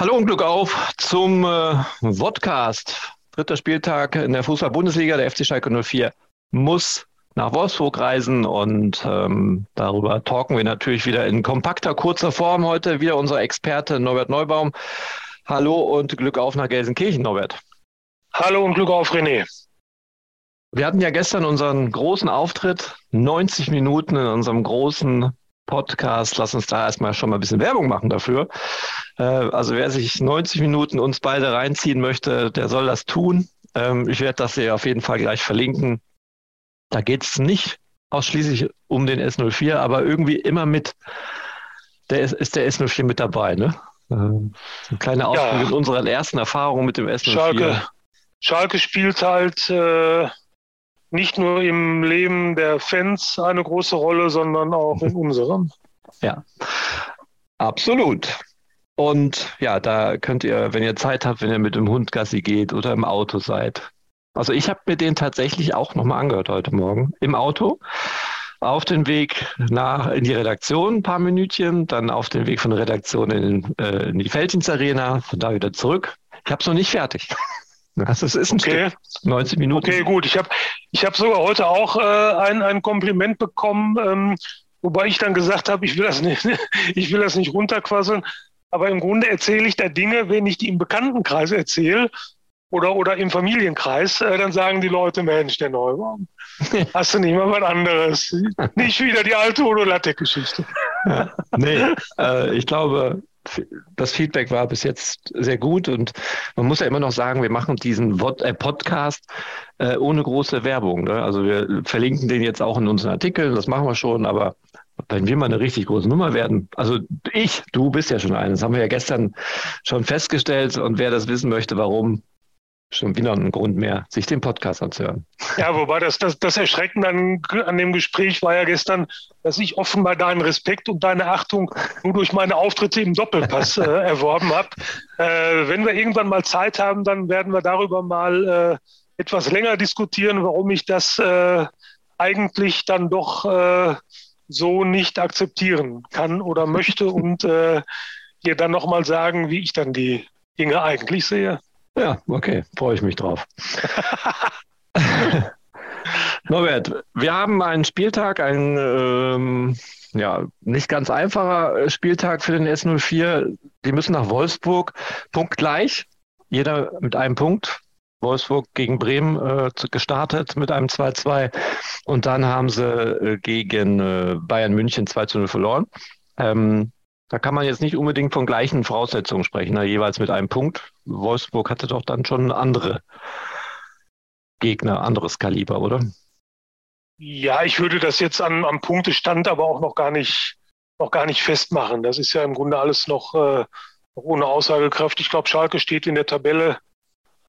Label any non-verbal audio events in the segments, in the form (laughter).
Hallo und Glück auf zum äh, Vodcast. Dritter Spieltag in der Fußball-Bundesliga. Der FC Schalke 04 muss nach Wolfsburg reisen und ähm, darüber talken wir natürlich wieder in kompakter, kurzer Form heute. Wieder unser Experte Norbert Neubaum. Hallo und Glück auf nach Gelsenkirchen, Norbert. Hallo und Glück auf, René. Wir hatten ja gestern unseren großen Auftritt, 90 Minuten in unserem großen Podcast. Lass uns da erstmal schon mal ein bisschen Werbung machen dafür. Äh, also wer sich 90 Minuten uns beide reinziehen möchte, der soll das tun. Ähm, ich werde das hier auf jeden Fall gleich verlinken. Da geht es nicht ausschließlich um den S04, aber irgendwie immer mit, der ist, ist der S04 mit dabei, ne? Ähm, eine kleine Ausdruck ja. in unserer ersten Erfahrung mit dem S04. Schalke, Schalke spielt halt äh, nicht nur im Leben der Fans eine große Rolle, sondern auch in unserem. Ja, absolut. Und ja, da könnt ihr, wenn ihr Zeit habt, wenn ihr mit dem Hund Gassi geht oder im Auto seid. Also ich habe mir den tatsächlich auch nochmal angehört heute Morgen im Auto. Auf den Weg nach in die Redaktion ein paar Minütchen, dann auf den Weg von der Redaktion in, äh, in die Felddienst Arena, von da wieder zurück. Ich habe es noch nicht fertig. (laughs) Das ist ein okay. Stück. 90 Minuten. Okay, gut. Ich habe ich hab sogar heute auch äh, ein, ein Kompliment bekommen, ähm, wobei ich dann gesagt habe, ich will das nicht, (laughs) ich will das nicht runterquasseln. Aber im Grunde erzähle ich da Dinge, wenn ich die im Bekanntenkreis erzähle oder, oder im Familienkreis, äh, dann sagen die Leute, Mensch, der Neubaum, (laughs) hast du nicht mal was anderes? (laughs) nicht wieder die alte Udo Lattek-Geschichte. Ja, nee, äh, ich glaube, das Feedback war bis jetzt sehr gut und man muss ja immer noch sagen, wir machen diesen äh, Podcast äh, ohne große Werbung. Ne? Also wir verlinken den jetzt auch in unseren Artikeln, das machen wir schon, aber wenn wir mal eine richtig große Nummer werden, also ich, du bist ja schon eine, das haben wir ja gestern schon festgestellt und wer das wissen möchte, warum, schon wieder ein Grund mehr, sich den Podcast anzuhören. Ja, wobei das, das, das Erschreckende an, an dem Gespräch war ja gestern, dass ich offenbar deinen Respekt und deine Achtung nur durch meine Auftritte im Doppelpass äh, (laughs) erworben habe. Äh, wenn wir irgendwann mal Zeit haben, dann werden wir darüber mal äh, etwas länger diskutieren, warum ich das äh, eigentlich dann doch äh, so nicht akzeptieren kann oder möchte (laughs) und äh, dir dann nochmal sagen, wie ich dann die Dinge eigentlich sehe. Ja, okay, freue ich mich drauf. (laughs) Norbert, wir haben einen Spieltag, ein ähm, ja, nicht ganz einfacher Spieltag für den S04. Die müssen nach Wolfsburg, punktgleich, jeder mit einem Punkt. Wolfsburg gegen Bremen äh, gestartet mit einem 2-2 und dann haben sie äh, gegen äh, Bayern München 2-0 verloren. Ähm, da kann man jetzt nicht unbedingt von gleichen Voraussetzungen sprechen, ne? jeweils mit einem Punkt. Wolfsburg hatte doch dann schon andere Gegner, anderes Kaliber, oder? Ja, ich würde das jetzt am, am Punktestand aber auch noch gar nicht, noch gar nicht festmachen. Das ist ja im Grunde alles noch, äh, noch ohne Aussagekraft. Ich glaube, Schalke steht in der Tabelle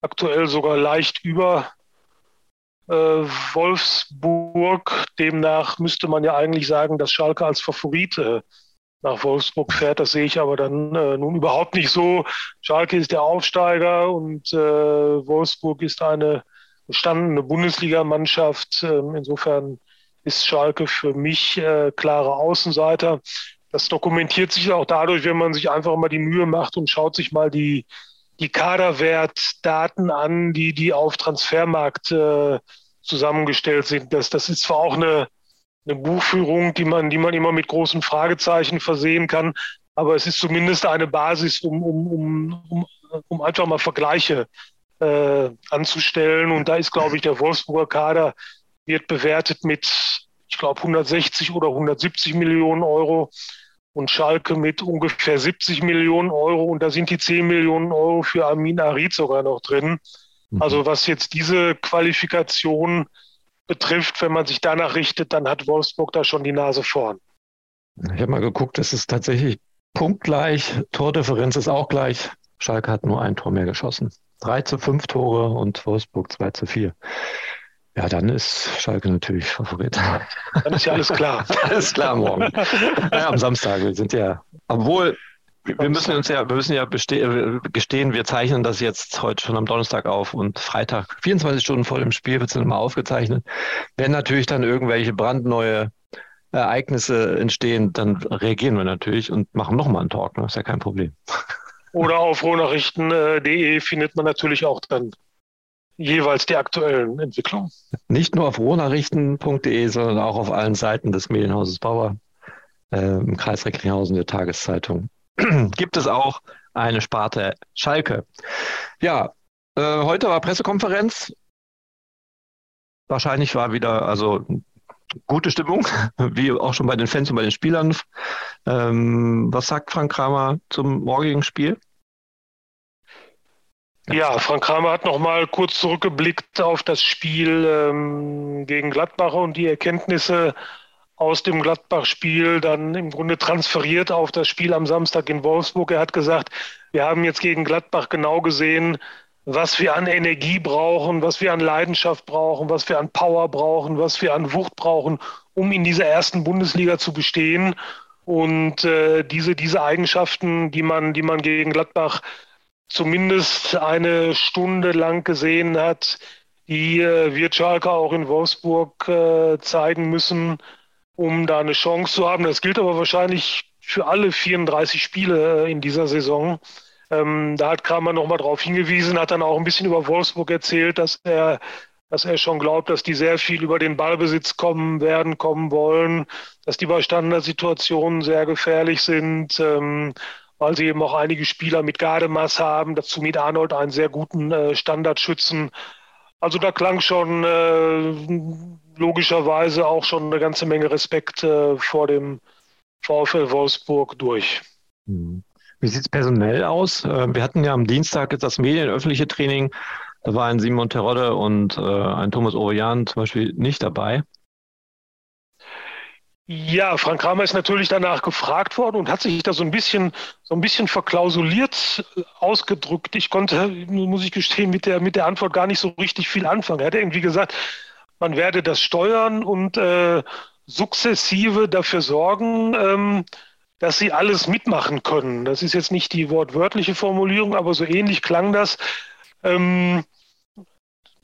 aktuell sogar leicht über äh, Wolfsburg. Demnach müsste man ja eigentlich sagen, dass Schalke als Favorit äh, nach Wolfsburg fährt. Das sehe ich aber dann äh, nun überhaupt nicht so. Schalke ist der Aufsteiger und äh, Wolfsburg ist eine gestandene Bundesligamannschaft. Ähm, insofern ist Schalke für mich äh, klare Außenseiter. Das dokumentiert sich auch dadurch, wenn man sich einfach mal die Mühe macht und schaut sich mal die, die Kaderwertdaten an, die, die auf Transfermarkt äh, zusammengestellt sind. Das, das ist zwar auch eine, eine Buchführung, die man, die man immer mit großen Fragezeichen versehen kann. Aber es ist zumindest eine Basis, um, um, um, um, um einfach mal Vergleiche äh, anzustellen. Und da ist, glaube ich, der Wolfsburger Kader wird bewertet mit, ich glaube, 160 oder 170 Millionen Euro und Schalke mit ungefähr 70 Millionen Euro. Und da sind die 10 Millionen Euro für Amin Arid sogar noch drin. Mhm. Also was jetzt diese Qualifikation betrifft, wenn man sich danach richtet, dann hat Wolfsburg da schon die Nase vorn. Ich habe mal geguckt, es ist tatsächlich punktgleich, Tordifferenz ist auch gleich. Schalke hat nur ein Tor mehr geschossen. 3 zu 5 Tore und Wolfsburg 2 zu 4. Ja, dann ist Schalke natürlich Favorit. Dann ist ja alles klar. (laughs) alles klar morgen. (laughs) Ja, am Samstag. Wir sind ja, obwohl wir müssen uns ja, wir müssen ja gestehen, wir zeichnen das jetzt heute schon am Donnerstag auf und Freitag, 24 Stunden vor dem Spiel, wird es nochmal aufgezeichnet. Wenn natürlich dann irgendwelche brandneue Ereignisse entstehen, dann reagieren wir natürlich und machen nochmal einen Talk. Das ne? ist ja kein Problem. (laughs) Oder auf rohnachrichten.de findet man natürlich auch dann jeweils die aktuellen Entwicklungen. Nicht nur auf rohnachrichten.de, sondern auch auf allen Seiten des Medienhauses Bauer äh, im Kreis Recklinghausen der Tageszeitung. (clears throat) Gibt es auch eine Sparte Schalke. Ja, äh, heute war Pressekonferenz. Wahrscheinlich war wieder also gute Stimmung, (laughs) wie auch schon bei den Fans und bei den Spielern. Ähm, was sagt Frank Kramer zum morgigen Spiel? Ja, Frank Kramer hat noch mal kurz zurückgeblickt auf das Spiel ähm, gegen Gladbach und die Erkenntnisse aus dem Gladbach-Spiel dann im Grunde transferiert auf das Spiel am Samstag in Wolfsburg. Er hat gesagt, wir haben jetzt gegen Gladbach genau gesehen, was wir an Energie brauchen, was wir an Leidenschaft brauchen, was wir an Power brauchen, was wir an Wucht brauchen, um in dieser ersten Bundesliga zu bestehen. Und äh, diese, diese Eigenschaften, die man, die man gegen Gladbach zumindest eine Stunde lang gesehen hat, die äh, wird Schalke auch in Wolfsburg äh, zeigen müssen, um da eine Chance zu haben. Das gilt aber wahrscheinlich für alle 34 Spiele äh, in dieser Saison. Ähm, da hat Kramer nochmal darauf hingewiesen, hat dann auch ein bisschen über Wolfsburg erzählt, dass er, dass er schon glaubt, dass die sehr viel über den Ballbesitz kommen werden, kommen wollen, dass die bei Standardsituationen sehr gefährlich sind, ähm, weil sie eben auch einige Spieler mit Gardemaß haben, dazu mit Arnold einen sehr guten äh, Standardschützen. Also da klang schon äh, logischerweise auch schon eine ganze Menge Respekt äh, vor dem VfL Wolfsburg durch. Mhm. Wie sieht es personell aus? Äh, wir hatten ja am Dienstag das medienöffentliche Training. Da war ein Simon Terodde und äh, ein Thomas Ovejan zum Beispiel nicht dabei. Ja, Frank Kramer ist natürlich danach gefragt worden und hat sich da so ein bisschen, so ein bisschen verklausuliert äh, ausgedrückt. Ich konnte, muss ich gestehen, mit der, mit der Antwort gar nicht so richtig viel anfangen. Er hat irgendwie gesagt, man werde das steuern und äh, sukzessive dafür sorgen, ähm, dass sie alles mitmachen können. Das ist jetzt nicht die wortwörtliche Formulierung, aber so ähnlich klang das. Ähm,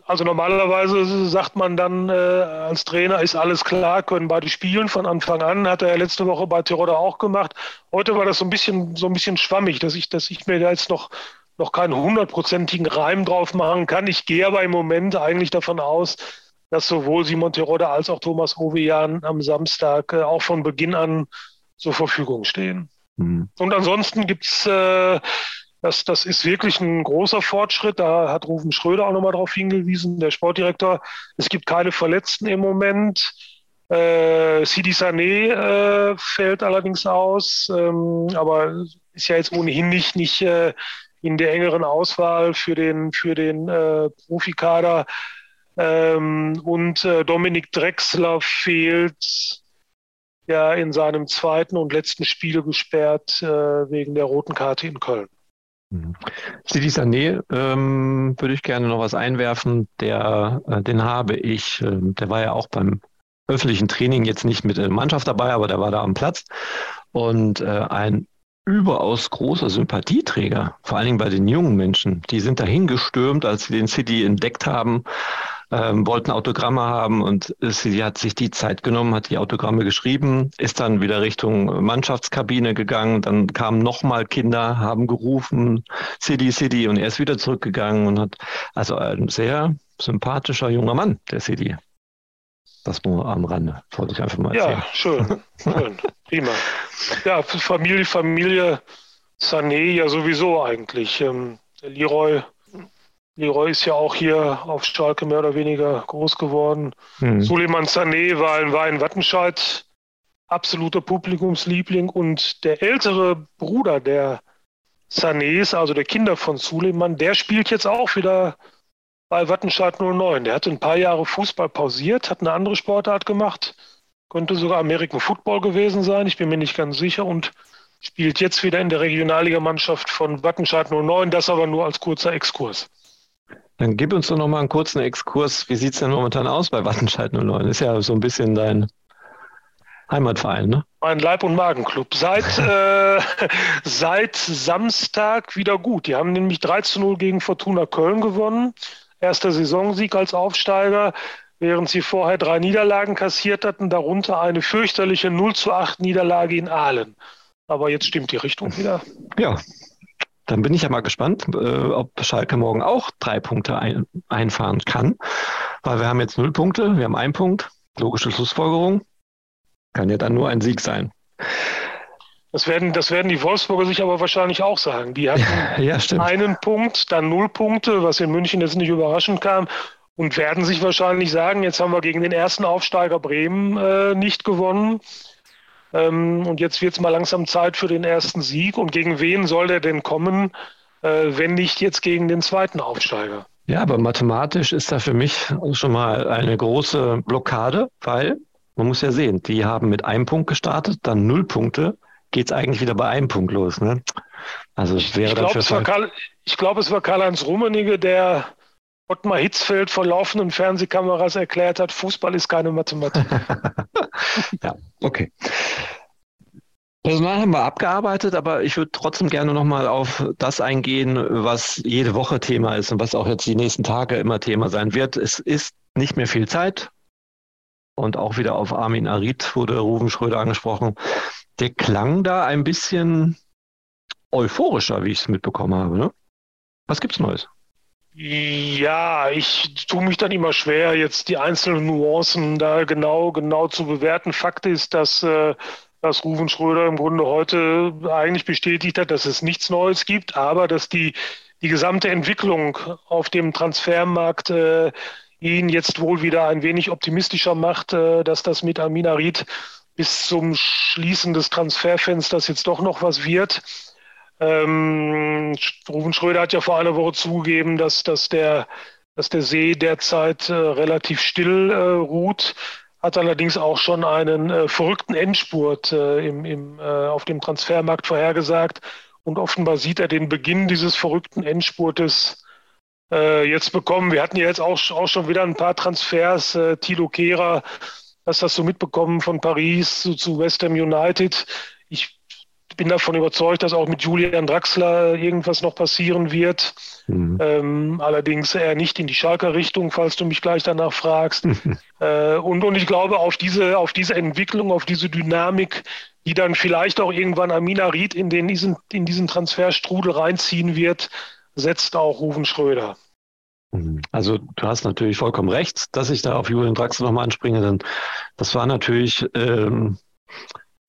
also normalerweise sagt man dann äh, als Trainer, ist alles klar, können beide spielen von Anfang an. Hat er ja letzte Woche bei Tiroda auch gemacht. Heute war das so ein bisschen, so ein bisschen schwammig, dass ich, dass ich mir da jetzt noch, noch keinen hundertprozentigen Reim drauf machen kann. Ich gehe aber im Moment eigentlich davon aus, dass sowohl Simon Terodde als auch Thomas Ovejan am Samstag äh, auch von Beginn an zur Verfügung stehen. Mhm. Und ansonsten gibt es, äh, das, das ist wirklich ein großer Fortschritt. Da hat Rufen Schröder auch nochmal darauf hingewiesen, der Sportdirektor. Es gibt keine Verletzten im Moment. Äh, Sidi Sané äh, fällt allerdings aus, ähm, aber ist ja jetzt ohnehin nicht, nicht äh, in der engeren Auswahl für den, für den äh, Profikader. Ähm, und äh, Dominik Drexler fehlt ja in seinem zweiten und letzten Spiel gesperrt äh, wegen der roten Karte in Köln. Mhm. Sidi Sané ähm, würde ich gerne noch was einwerfen. Der, äh, den habe ich, äh, der war ja auch beim öffentlichen Training jetzt nicht mit der Mannschaft dabei, aber der war da am Platz. Und äh, ein überaus großer Sympathieträger, vor allen Dingen bei den jungen Menschen. Die sind dahin gestürmt, als sie den City entdeckt haben ähm, wollten Autogramme haben und sie hat sich die Zeit genommen, hat die Autogramme geschrieben, ist dann wieder Richtung Mannschaftskabine gegangen, dann kamen nochmal Kinder, haben gerufen, City, City und er ist wieder zurückgegangen und hat, also ein sehr sympathischer junger Mann, der City. Das nur am Rande, wollte ich einfach mal erzählen. Ja, schön, schön, prima. Ja, Familie, Familie Sané ja sowieso eigentlich. Ähm, der Leroy Leroy ist ja auch hier auf Schalke mehr oder weniger groß geworden. Mhm. Suleiman Sané war in, war in Wattenscheid absoluter Publikumsliebling und der ältere Bruder der Sanés, also der Kinder von Suleiman, der spielt jetzt auch wieder bei Wattenscheid 09. Der hat ein paar Jahre Fußball pausiert, hat eine andere Sportart gemacht, könnte sogar American Football gewesen sein, ich bin mir nicht ganz sicher und spielt jetzt wieder in der Regionalligamannschaft von Wattenscheid 09, das aber nur als kurzer Exkurs. Dann gib uns doch noch mal einen kurzen Exkurs. Wie sieht es denn momentan aus bei Wattenscheid 09? Ist ja so ein bisschen dein Heimatverein, ne? Mein Leib- und Magenclub. Seit, (laughs) äh, seit Samstag wieder gut. Die haben nämlich 3 zu 0 gegen Fortuna Köln gewonnen. Erster Saisonsieg als Aufsteiger, während sie vorher drei Niederlagen kassiert hatten, darunter eine fürchterliche 0 zu 8 Niederlage in Aalen. Aber jetzt stimmt die Richtung wieder. Ja, dann bin ich ja mal gespannt, äh, ob Schalke morgen auch drei Punkte ein, einfahren kann. Weil wir haben jetzt null Punkte, wir haben einen Punkt. Logische Schlussfolgerung. Kann ja dann nur ein Sieg sein. Das werden, das werden die Wolfsburger sich aber wahrscheinlich auch sagen. Die hatten (laughs) ja, einen Punkt, dann null Punkte, was in München jetzt nicht überraschend kam, und werden sich wahrscheinlich sagen, jetzt haben wir gegen den ersten Aufsteiger Bremen äh, nicht gewonnen. Ähm, und jetzt wird es mal langsam Zeit für den ersten Sieg. Und gegen wen soll der denn kommen, äh, wenn nicht jetzt gegen den zweiten Aufsteiger? Ja, aber mathematisch ist da für mich schon mal eine große Blockade, weil man muss ja sehen, die haben mit einem Punkt gestartet, dann null Punkte geht es eigentlich wieder bei einem Punkt los. Ne? Also wäre ich glaube, es, war Karl, ich glaub, es war Karl-Heinz Rummenigge, der Ottmar Hitzfeld vor laufenden Fernsehkameras erklärt hat, Fußball ist keine Mathematik. (laughs) ja, okay. Personal haben wir abgearbeitet, aber ich würde trotzdem gerne nochmal auf das eingehen, was jede Woche Thema ist und was auch jetzt die nächsten Tage immer Thema sein wird. Es ist nicht mehr viel Zeit. Und auch wieder auf Armin Arid wurde Ruven Schröder angesprochen der klang da ein bisschen euphorischer, wie ich es mitbekommen habe. Ne? Was gibt's Neues? Ja, ich tue mich dann immer schwer, jetzt die einzelnen Nuancen da genau, genau zu bewerten. Fakt ist, dass, äh, dass Ruven Schröder im Grunde heute eigentlich bestätigt hat, dass es nichts Neues gibt, aber dass die, die gesamte Entwicklung auf dem Transfermarkt äh, ihn jetzt wohl wieder ein wenig optimistischer macht, äh, dass das mit Amina Ried bis zum Schließen des Transferfensters jetzt doch noch was wird. Ähm, Rufen Schröder hat ja vor einer Woche zugegeben, dass, dass, der, dass der See derzeit äh, relativ still äh, ruht, hat allerdings auch schon einen äh, verrückten Endspurt äh, im, im, äh, auf dem Transfermarkt vorhergesagt. Und offenbar sieht er den Beginn dieses verrückten Endspurtes äh, jetzt bekommen. Wir hatten ja jetzt auch, auch schon wieder ein paar Transfers. Tilo Kehrer hast das so mitbekommen von Paris zu, zu West Ham United. Ich bin davon überzeugt, dass auch mit Julian Draxler irgendwas noch passieren wird. Mhm. Ähm, allerdings eher nicht in die Schalker Richtung, falls du mich gleich danach fragst. (laughs) Äh, und, und ich glaube, auf diese, auf diese Entwicklung, auf diese Dynamik, die dann vielleicht auch irgendwann Amina Ried in, den, in diesen Transferstrudel reinziehen wird, setzt auch Ruven Schröder. Mhm. Also du hast natürlich vollkommen recht, dass ich da auf Julian Draxler nochmal anspringe, denn das war natürlich ähm,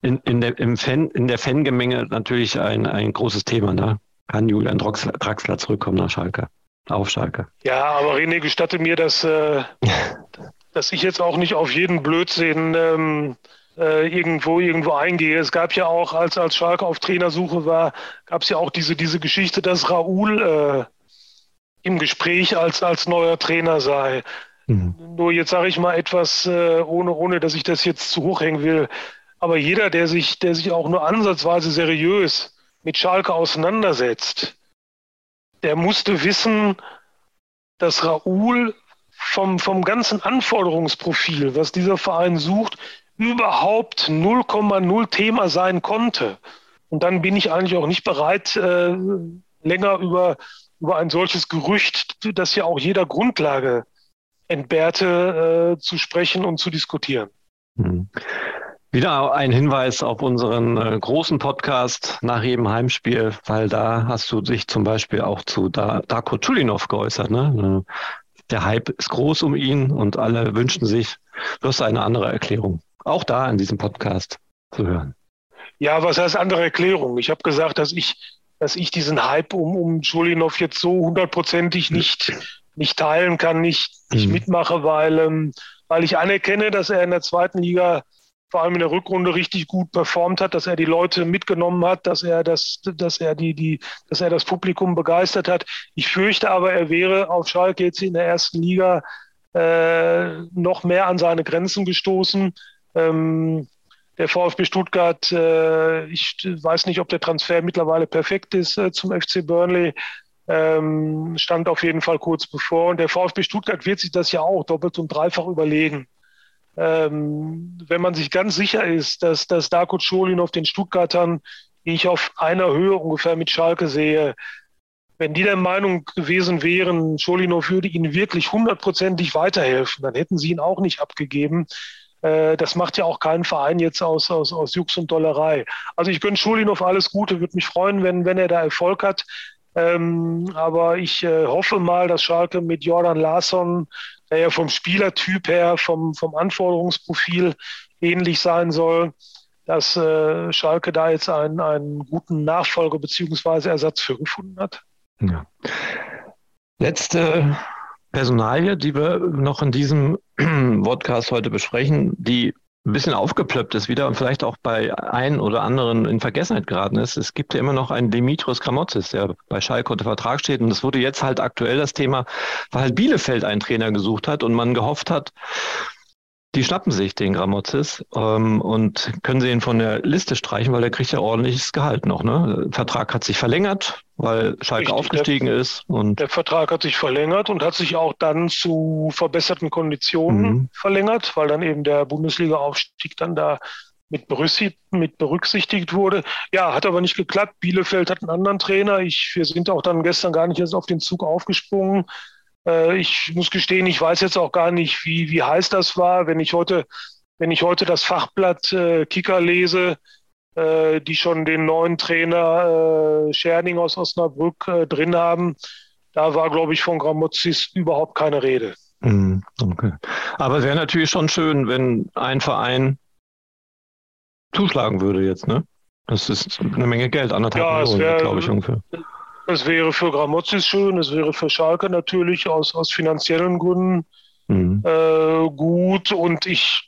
in, in, der, im Fan, in der Fangemenge natürlich ein, ein großes Thema. Ne? Kann Julian Draxler, Draxler zurückkommen nach Schalke, auf Schalke? Ja, aber René, gestatte mir, dass, äh, (laughs) dass ich jetzt auch nicht auf jeden Blödsinn ähm, äh, irgendwo irgendwo eingehe. Es gab ja auch, als, als Schalke auf Trainersuche war, gab es ja auch diese, diese Geschichte, dass Raoul äh, im Gespräch als, als neuer Trainer sei. Mhm. Nur jetzt sage ich mal etwas, äh, ohne, ohne dass ich das jetzt zu hoch hängen will. Aber jeder, der sich, der sich auch nur ansatzweise seriös mit Schalke auseinandersetzt, der musste wissen, dass Raoul vom, vom ganzen Anforderungsprofil, was dieser Verein sucht, überhaupt 0,0 Thema sein konnte. Und dann bin ich eigentlich auch nicht bereit, äh, länger über über ein solches Gerücht, das ja auch jeder Grundlage entbehrte, äh, zu sprechen und zu diskutieren. Mhm. Wieder ein Hinweis auf unseren äh, großen Podcast nach jedem Heimspiel, weil da hast du dich zum Beispiel auch zu da Darko Chulinov geäußert. Ne? Der Hype ist groß um ihn und alle wünschen sich, du hast eine andere Erklärung. Auch da in diesem Podcast zu hören. Ja, was heißt andere Erklärung? Ich habe gesagt, dass ich dass ich diesen Hype um, um Julinov jetzt so hundertprozentig nicht, nicht teilen kann, nicht, nicht mhm. mitmache, weil, ähm, weil ich anerkenne, dass er in der zweiten Liga vor allem in der Rückrunde richtig gut performt hat, dass er die Leute mitgenommen hat, dass er das, dass er die, die, dass er das Publikum begeistert hat. Ich fürchte aber, er wäre auf Schalke jetzt in der ersten Liga äh, noch mehr an seine Grenzen gestoßen. Ähm, der VfB Stuttgart, äh, ich weiß nicht, ob der Transfer mittlerweile perfekt ist äh, zum FC Burnley, ähm, stand auf jeden Fall kurz bevor. Und der VfB Stuttgart wird sich das ja auch doppelt und dreifach überlegen. Ähm, wenn man sich ganz sicher ist, dass, dass Darko Scholin auf den Stuttgartern, die ich auf einer Höhe ungefähr mit Schalke sehe, wenn die der Meinung gewesen wären, Scholinow würde ihnen wirklich hundertprozentig weiterhelfen, dann hätten sie ihn auch nicht abgegeben. Äh, das macht ja auch keinen Verein jetzt aus, aus, aus Jux und Dollerei. Also ich gönne Schulinov alles Gute, würde mich freuen, wenn, wenn er da Erfolg hat. Ähm, aber ich äh, hoffe mal, dass Schalke mit Jordan Larsson, der ja vom Spielertyp her, vom, vom Anforderungsprofil ähnlich sein soll, dass äh, Schalke da jetzt einen, einen guten Nachfolger bzw. Ersatz für gefunden hat. Ja. Letzte Personalie, die wir noch in diesem (clears throat) Podcast heute besprechen, die ein bisschen aufgeplöppt ist wieder und vielleicht auch bei ein oder anderen in Vergessenheit geraten ist. Es gibt ja immer noch einen Dimitros Gramotzis, der bei Schalke unter Vertrag steht. Und es wurde jetzt halt aktuell das Thema, weil halt Bielefeld einen Trainer gesucht hat und man gehofft hat, die schnappen sich den Gramozis ähm, und können sie ihn von der Liste streichen, weil der kriegt ja ordentliches Gehalt noch. Ne? Der Vertrag hat sich verlängert, weil Schalke Richtig, aufgestiegen der, ist. Und der Vertrag hat sich verlängert und hat sich auch dann zu verbesserten Konditionen mhm. verlängert, weil dann eben der Bundesliga-Aufstieg dann da mit berücksichtigt, mit berücksichtigt wurde. Ja, hat aber nicht geklappt. Bielefeld hat einen anderen Trainer. Ich, wir sind auch dann gestern gar nicht erst auf den Zug aufgesprungen. Äh, ich muss gestehen, ich weiß jetzt auch gar nicht, wie, wie heiß das war. Wenn ich heute, wenn ich heute das Fachblatt äh, Kicker lese, äh, die schon den neuen Trainer äh, Scherning aus Osnabrück äh, drin haben, da war, glaube ich, von Gramozis überhaupt keine Rede. Mhm, okay. Aber es wäre natürlich schon schön, wenn ein Verein zuschlagen würde jetzt, ne? Das ist eine Menge Geld, anderthalb ja, Millionen, glaube ich ungefähr. Es wäre für Gramozis schön, es wäre für Schalke natürlich aus, aus finanziellen Gründen mhm. äh, gut. Und ich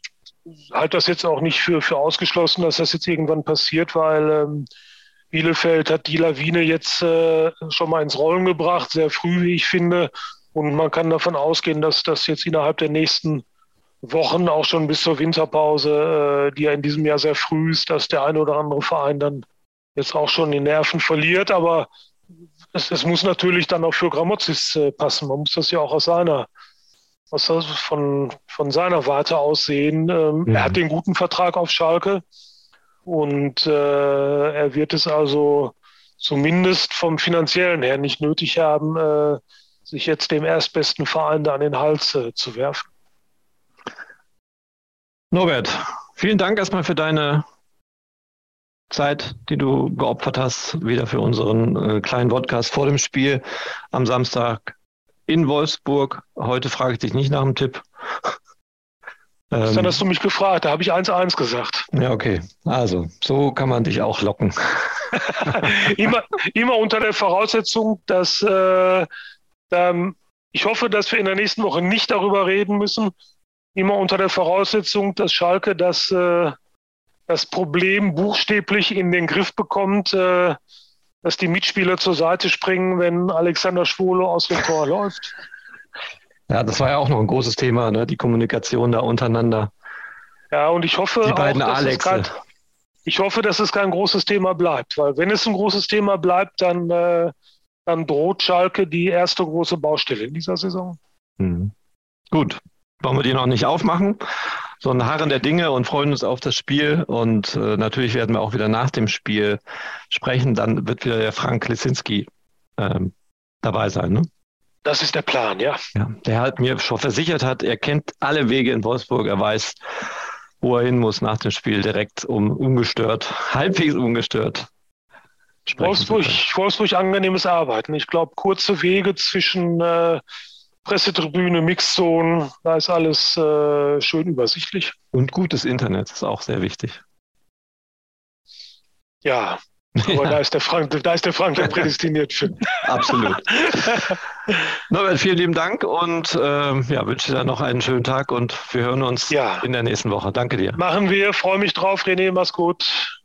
halte das jetzt auch nicht für, für ausgeschlossen, dass das jetzt irgendwann passiert, weil ähm, Bielefeld hat die Lawine jetzt äh, schon mal ins Rollen gebracht, sehr früh, wie ich finde. Und man kann davon ausgehen, dass das jetzt innerhalb der nächsten Wochen, auch schon bis zur Winterpause, äh, die ja in diesem Jahr sehr früh ist, dass der eine oder andere Verein dann jetzt auch schon die Nerven verliert. Aber es, es, muss natürlich dann auch für Gramozis äh, passen. Man muss das ja auch aus seiner, aus, von, von seiner Warte aus sehen. Ähm, mhm. Er hat den guten Vertrag auf Schalke und äh, er wird es also zumindest vom finanziellen her nicht nötig haben, äh, sich jetzt dem erstbesten Verein da an den Hals äh, zu werfen. Norbert, vielen Dank erstmal für deine Zeit, die du geopfert hast, wieder für unseren äh, kleinen Podcast vor dem Spiel am Samstag in Wolfsburg. Heute frage ich dich nicht nach dem Tipp. (laughs) Ähm, dann hast du mich gefragt, da habe ich 1-1 gesagt. Ja, okay. Also, so kann man dich auch locken. (laughs) immer, immer unter der Voraussetzung, dass äh, ähm, ich hoffe, dass wir in der nächsten Woche nicht darüber reden müssen. Immer unter der Voraussetzung, dass Schalke das äh, das Problem buchstäblich in den Griff bekommt, äh, dass die Mitspieler zur Seite springen, wenn Alexander Schwolo aus dem Tor läuft. Ja, das war ja auch noch ein großes Thema, ne? die Kommunikation da untereinander. Ja, und ich hoffe, die beiden auch, dass Alexe. es kein, ich hoffe, dass es kein großes Thema bleibt, weil wenn es ein großes Thema bleibt, dann, äh, dann droht Schalke die erste große Baustelle in dieser Saison. Mhm. Gut, wollen wir die noch nicht aufmachen so ein Harren der Dinge und freuen uns auf das Spiel. Und äh, natürlich werden wir auch wieder nach dem Spiel sprechen. Dann wird wieder der Frank Lesinski ähm, dabei sein. Ne? Das ist der Plan, ja. ja. Der halt mir schon versichert hat, er kennt alle Wege in Wolfsburg. Er weiß, wo er hin muss nach dem Spiel, direkt um ungestört, halbwegs ungestört. Wolfsburg, Wolfsburg angenehmes Arbeiten. Ich glaube, kurze Wege zwischen äh, Pressetribüne, Mixzone, da ist alles äh, schön übersichtlich. Und gutes Internet ist auch sehr wichtig. Ja, aber ja. (laughs) da ist der Frank, da ist der Frank ja prädestiniert für. (laughs) Absolut. (laughs) Norbert, vielen lieben Dank und äh, ja, wünsche dir noch einen schönen Tag und wir hören uns ja. in der nächsten Woche. Danke dir. Machen wir, freue mich drauf, René, mach's gut.